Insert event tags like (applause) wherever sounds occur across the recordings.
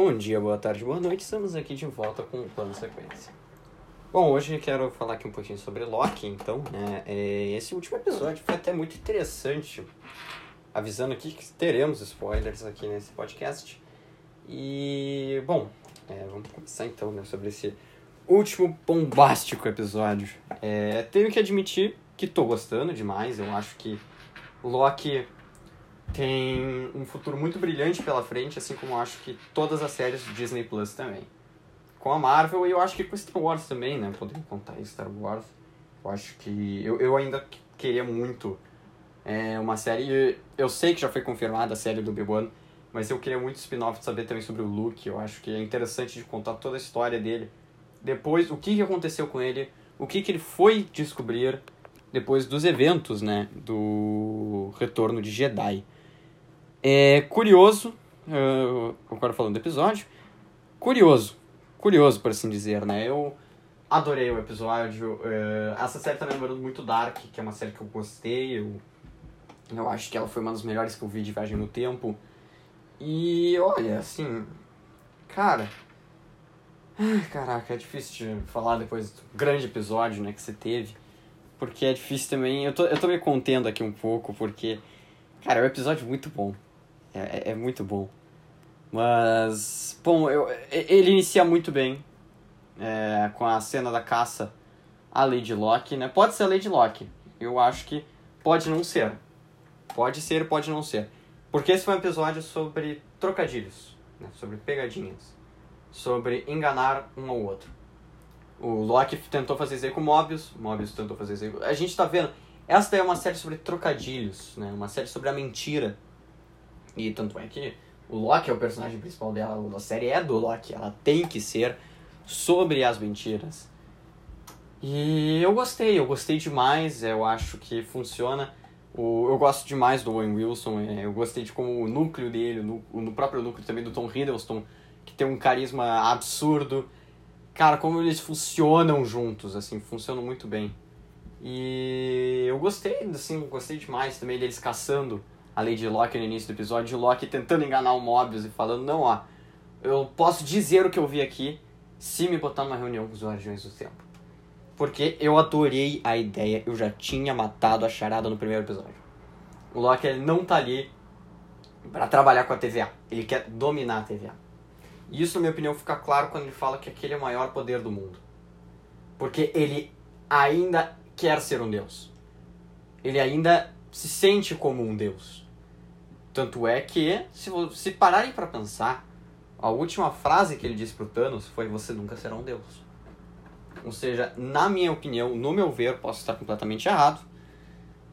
Bom dia, boa tarde, boa noite. Estamos aqui de volta com o plano sequência. Bom, hoje eu quero falar aqui um pouquinho sobre Loki, então, né? É, esse último episódio foi até muito interessante. Avisando aqui que teremos spoilers aqui nesse podcast. E, bom, é, vamos começar então, né, sobre esse último bombástico episódio. É, tenho que admitir que tô gostando demais. Eu acho que Loki tem um futuro muito brilhante pela frente, assim como eu acho que todas as séries do Disney Plus também. Com a Marvel e eu acho que com Star Wars também, né? Podemos contar aí Star Wars. Eu acho que. Eu, eu ainda queria muito é, uma série. Eu sei que já foi confirmada a série do Obi-Wan, mas eu queria muito spin-off saber também sobre o Luke. Eu acho que é interessante de contar toda a história dele. Depois, o que, que aconteceu com ele, o que, que ele foi descobrir depois dos eventos, né? Do retorno de Jedi. É curioso, uh, agora falando do episódio, curioso, curioso por assim dizer, né? Eu adorei o episódio. Uh, essa série tá me lembrando muito Dark, que é uma série que eu gostei. Eu, eu acho que ela foi uma das melhores que eu vi de Viagem no Tempo. E olha, assim, cara. Caraca, é difícil de falar depois do grande episódio né, que você teve. Porque é difícil também. Eu tô, eu tô me contendo aqui um pouco, porque. Cara, é um episódio muito bom. É, é, é muito bom. Mas, bom, eu, ele inicia muito bem é, com a cena da caça à Lady Locke, né? Pode ser a Lady Locke. Eu acho que pode não ser. Pode ser, pode não ser. Porque esse foi um episódio sobre trocadilhos, né? sobre pegadinhas, sobre enganar um ao outro. O Loki tentou fazer isso aí com o Mobius, Mobius tentou fazer isso aí. A gente tá vendo. Essa é uma série sobre trocadilhos, né? Uma série sobre a mentira e tanto é que o Loki é o personagem principal dela, a série é do Loki, ela tem que ser sobre as mentiras. E eu gostei, eu gostei demais, eu acho que funciona. O, eu gosto demais do Owen Wilson, é, eu gostei de como o núcleo dele, no, no próprio núcleo também do Tom Hiddleston, que tem um carisma absurdo. Cara, como eles funcionam juntos, assim, funcionam muito bem. E eu gostei, assim, gostei demais também deles caçando a Lady Locke no início do episódio, de Locke tentando enganar o Mobius e falando, não, ó, eu posso dizer o que eu vi aqui se me botar numa reunião com os Guardiões do Tempo. Porque eu adorei a ideia, eu já tinha matado a charada no primeiro episódio. O Loki ele não tá ali para trabalhar com a TVA, ele quer dominar a TVA. E isso, na minha opinião, fica claro quando ele fala que aquele é o maior poder do mundo. Porque ele ainda quer ser um deus. Ele ainda se sente como um deus. Tanto é que, se, se pararem para pensar, a última frase que ele disse pro Thanos foi: Você nunca será um deus. Ou seja, na minha opinião, no meu ver, posso estar completamente errado.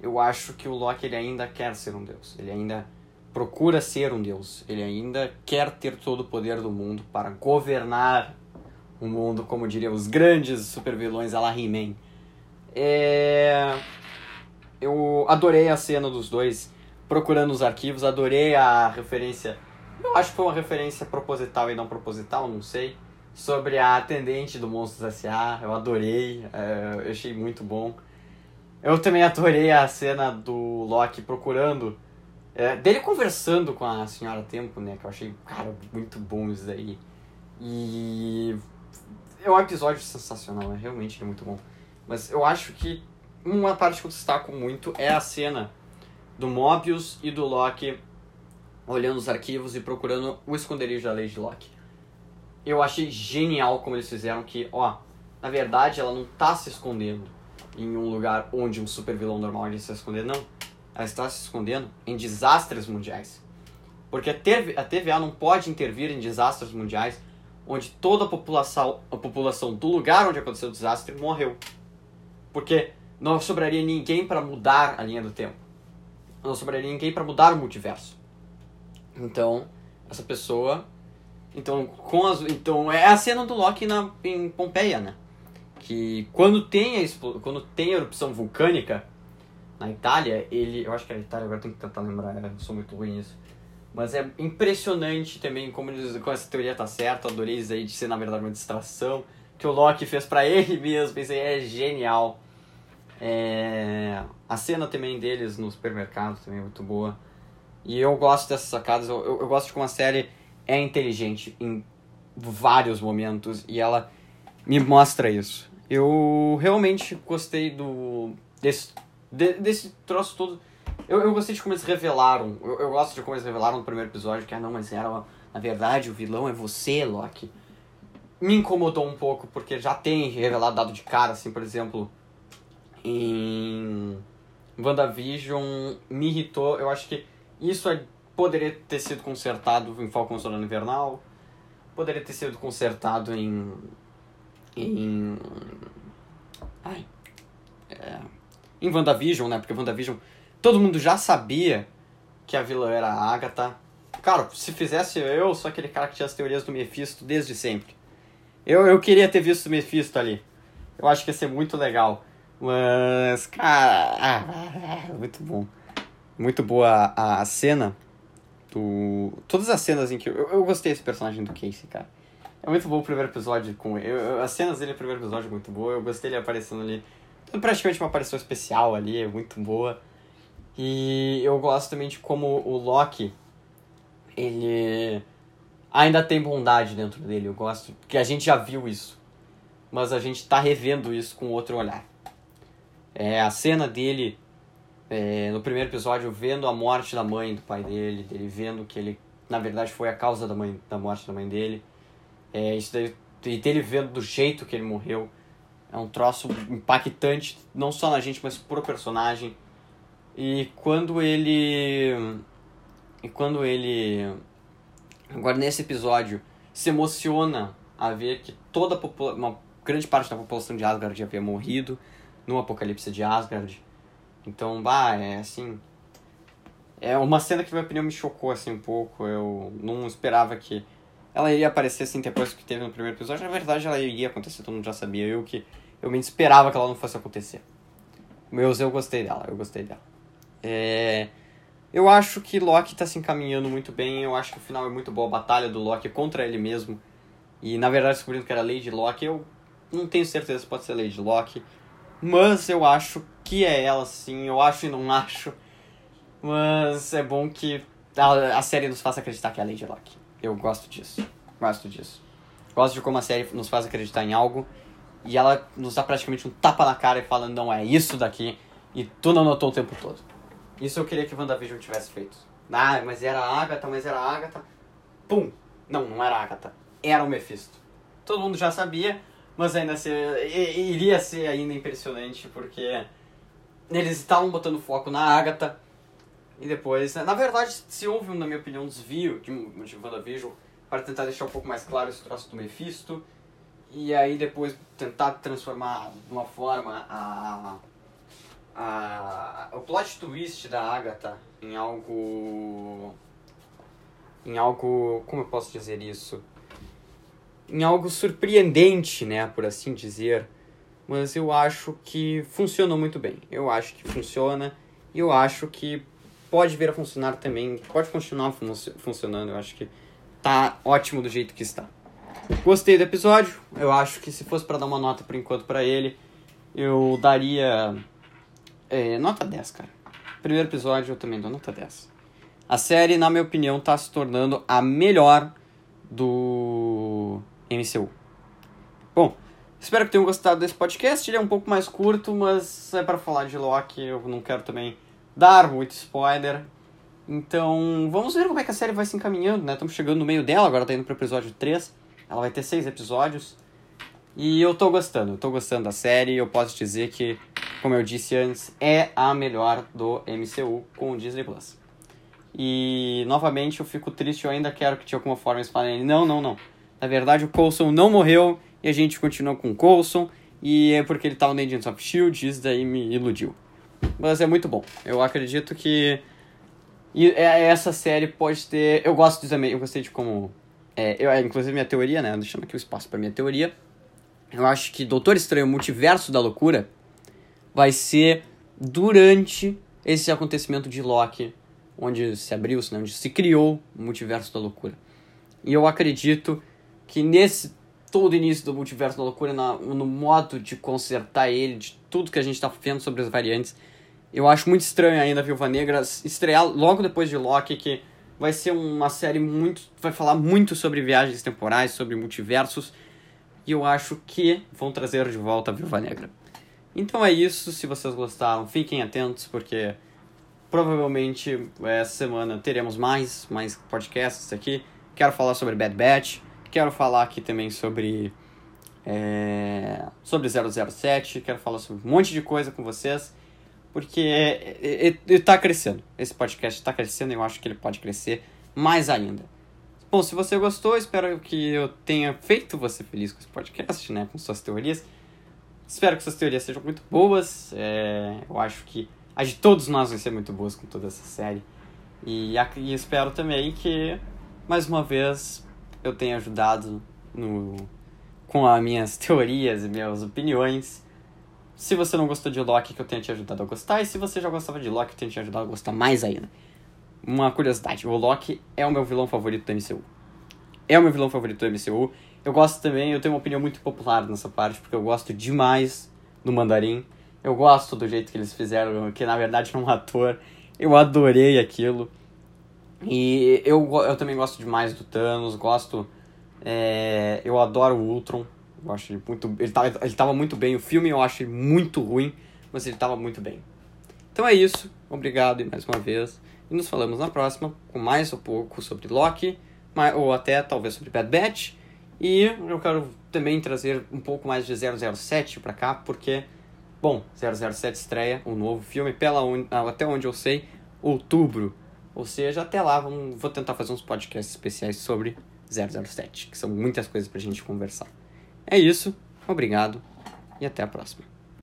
Eu acho que o Loki ele ainda quer ser um deus. Ele ainda procura ser um deus. Ele ainda quer ter todo o poder do mundo para governar o mundo, como diriam os grandes supervilões a la He-Man. É... Eu adorei a cena dos dois procurando os arquivos, adorei a referência. Eu acho que foi uma referência proposital e não proposital, não sei. Sobre a atendente do Monstros S.A. Eu adorei, é, eu achei muito bom. Eu também adorei a cena do Loki procurando. É, dele conversando com a Senhora Tempo, né? Que eu achei, cara, muito bom isso daí. E. É um episódio sensacional, né? Realmente é muito bom. Mas eu acho que uma parte que eu destaco muito é a cena do Mobius e do Loki olhando os arquivos e procurando o esconderijo da Lady Locke. Eu achei genial como eles fizeram que, ó, na verdade ela não tá se escondendo em um lugar onde um super vilão normal iria se esconder, não. Ela está se escondendo em desastres mundiais. Porque a, a TVA não pode intervir em desastres mundiais onde toda a população, a população do lugar onde aconteceu o desastre morreu. Porque não sobraria ninguém para mudar a linha do tempo não sobraria ninguém para mudar o multiverso. Então, essa pessoa. Então, com as, então é a cena do Loki na, em Pompeia, né? Que quando tem, a, quando tem a erupção vulcânica na Itália, ele. Eu acho que é a Itália, agora tem que tentar lembrar, eu sou muito ruim nisso. Mas é impressionante também como, eles, como essa teoria tá certa. Adorei isso aí de ser, na verdade, uma distração. Que o Loki fez para ele mesmo. Pensei, é genial. É... A cena também deles no supermercado também é muito boa. E eu gosto dessas sacadas, eu, eu, eu gosto de como a série é inteligente em vários momentos e ela me mostra isso. Eu realmente gostei do desse, de, desse troço todo. Eu, eu gostei de como eles revelaram. Eu, eu gosto de como eles revelaram no primeiro episódio que, ah, não, mas era. Na verdade, o vilão é você, Loki. Me incomodou um pouco, porque já tem revelado dado de cara, assim, por exemplo, em WandaVision, me irritou. Eu acho que isso é, poderia ter sido consertado em Falcon Soldado Invernal, poderia ter sido consertado em. em. Ai. É, em WandaVision, né? Porque WandaVision todo mundo já sabia que a vilã era a Agatha. Cara, se fizesse eu, sou aquele cara que tinha as teorias do Mephisto desde sempre. Eu, eu queria ter visto o Mephisto ali. Eu acho que ia ser muito legal. Mas, cara. Ah, muito bom. Muito boa a, a cena. Do... Todas as cenas em que. Eu, eu gostei desse personagem do Casey, cara. É muito bom o primeiro episódio com ele. Eu, as cenas dele no primeiro episódio muito boa. Eu gostei dele aparecendo ali. Praticamente uma aparição especial ali, é muito boa. E eu gosto também de como o Loki. Ele ainda tem bondade dentro dele. Eu gosto. que a gente já viu isso. Mas a gente tá revendo isso com outro olhar. É, a cena dele é, no primeiro episódio vendo a morte da mãe do pai dele, dele vendo que ele na verdade foi a causa da, mãe, da morte da mãe dele. É, isso daí, e dele vendo do jeito que ele morreu. É um troço impactante, não só na gente, mas pro personagem. E quando ele. E quando ele. Agora nesse episódio se emociona a ver que toda. Uma grande parte da população de Asgard havia morrido no apocalipse de Asgard. Então, bah, é assim. É uma cena que, na minha opinião, me chocou assim um pouco. Eu não esperava que ela iria aparecer assim depois que teve no primeiro episódio. Na verdade, ela iria acontecer, todo mundo já sabia. Eu que eu me esperava que ela não fosse acontecer. Meus, eu gostei dela, eu gostei dela. É, eu acho que Loki está se encaminhando muito bem. Eu acho que o final é muito boa. A batalha do Loki contra ele mesmo. E na verdade, descobrindo que era Lady Loki, eu não tenho certeza se pode ser Lady Loki. Mas eu acho que é ela, sim. Eu acho e não acho. Mas é bom que a, a série nos faça acreditar que é a Lady Locke. Eu gosto disso. Gosto disso. Gosto de como a série nos faz acreditar em algo. E ela nos dá praticamente um tapa na cara e fala, não é isso daqui. E tu não notou o tempo todo. Isso eu queria que WandaVision tivesse feito. Ah, mas era a Agatha, mas era a Agatha. Pum! Não, não era a Agatha. Era o Mephisto. Todo mundo já sabia, mas ainda ser, iria ser ainda impressionante, porque eles estavam botando foco na Agatha. E depois, na verdade, se houve, na minha opinião, um desvio de, de WandaVision para tentar deixar um pouco mais claro esse troço do Mephisto. E aí depois tentar transformar de uma forma a, a, o plot twist da Agatha em algo. em algo. como eu posso dizer isso? Em algo surpreendente, né, por assim dizer. Mas eu acho que funcionou muito bem. Eu acho que funciona e eu acho que pode vir a funcionar também. Pode continuar fun funcionando. Eu acho que tá ótimo do jeito que está. Gostei do episódio. Eu acho que se fosse para dar uma nota por enquanto para ele, eu daria é, nota 10, cara. Primeiro episódio eu também dou nota 10. A série, na minha opinião, tá se tornando a melhor do MCU. Bom, espero que tenham gostado desse podcast. Ele é um pouco mais curto, mas é para falar de Loki. Eu não quero também dar muito spoiler. Então, vamos ver como é que a série vai se encaminhando, né? Estamos chegando no meio dela, agora tá indo pro episódio 3. Ela vai ter seis episódios. E eu tô gostando, eu tô gostando da série. Eu posso dizer que, como eu disse antes, é a melhor do MCU com o Disney Plus. E, novamente, eu fico triste, eu ainda quero que de alguma forma eles falem, não, não, não na verdade, o Coulson não morreu e a gente continuou com o Coulson. E é porque ele estava no Agents of S.H.I.E.L.D. Isso daí me iludiu. Mas é muito bom. Eu acredito que é, essa série pode ter... Eu gosto de também... Eu gostei de como... É, eu, é, inclusive, minha teoria, né? Deixando aqui o espaço para minha teoria. Eu acho que Doutor Estranho, Multiverso da Loucura, vai ser durante esse acontecimento de Loki, onde se abriu, né, onde se criou o Multiverso da Loucura. E eu acredito que nesse todo início do multiverso da loucura, na, no modo de consertar ele, de tudo que a gente está vendo sobre as variantes, eu acho muito estranho ainda a Viúva Negra estrear logo depois de Loki, que Vai ser uma série muito. Vai falar muito sobre viagens temporais, sobre multiversos. E eu acho que vão trazer de volta a Viúva Negra. Então é isso. Se vocês gostaram, fiquem atentos, porque provavelmente essa semana teremos mais, mais podcasts aqui. Quero falar sobre Bad Batch. Quero falar aqui também sobre. É, sobre 007. Quero falar sobre um monte de coisa com vocês. Porque ele tá crescendo. Esse podcast está crescendo eu acho que ele pode crescer mais ainda. Bom, se você gostou, espero que eu tenha feito você feliz com esse podcast, né? Com suas teorias. Espero que suas teorias sejam muito boas. É, eu acho que a de todos nós vai ser muito boas com toda essa série. E, e espero também que, mais uma vez, eu tenha ajudado no, com as minhas (laughs) teorias e minhas opiniões. Se você não gostou de Loki, que eu tenha te ajudado a gostar. E se você já gostava de Loki, eu tenha te ajudado a gostar mais ainda. Uma curiosidade, o Loki é o meu vilão favorito do MCU. É o meu vilão favorito do MCU. Eu gosto também, eu tenho uma opinião muito popular nessa parte, porque eu gosto demais do Mandarim. Eu gosto do jeito que eles fizeram, que na verdade é um ator. Eu adorei aquilo. E eu, eu também gosto demais do Thanos, gosto. É, eu adoro o Ultron. Eu acho ele muito. Ele tava, ele tava muito bem. O filme eu acho muito ruim, mas ele tava muito bem. Então é isso. Obrigado mais uma vez. E nos falamos na próxima com mais um pouco sobre Loki, ou até talvez sobre Bad Batch. E eu quero também trazer um pouco mais de 007 pra cá, porque Bom, 007 estreia um novo filme, pela até onde eu sei, outubro. Ou seja, até lá vamos... vou tentar fazer uns podcasts especiais sobre 007, que são muitas coisas pra gente conversar. É isso, obrigado e até a próxima.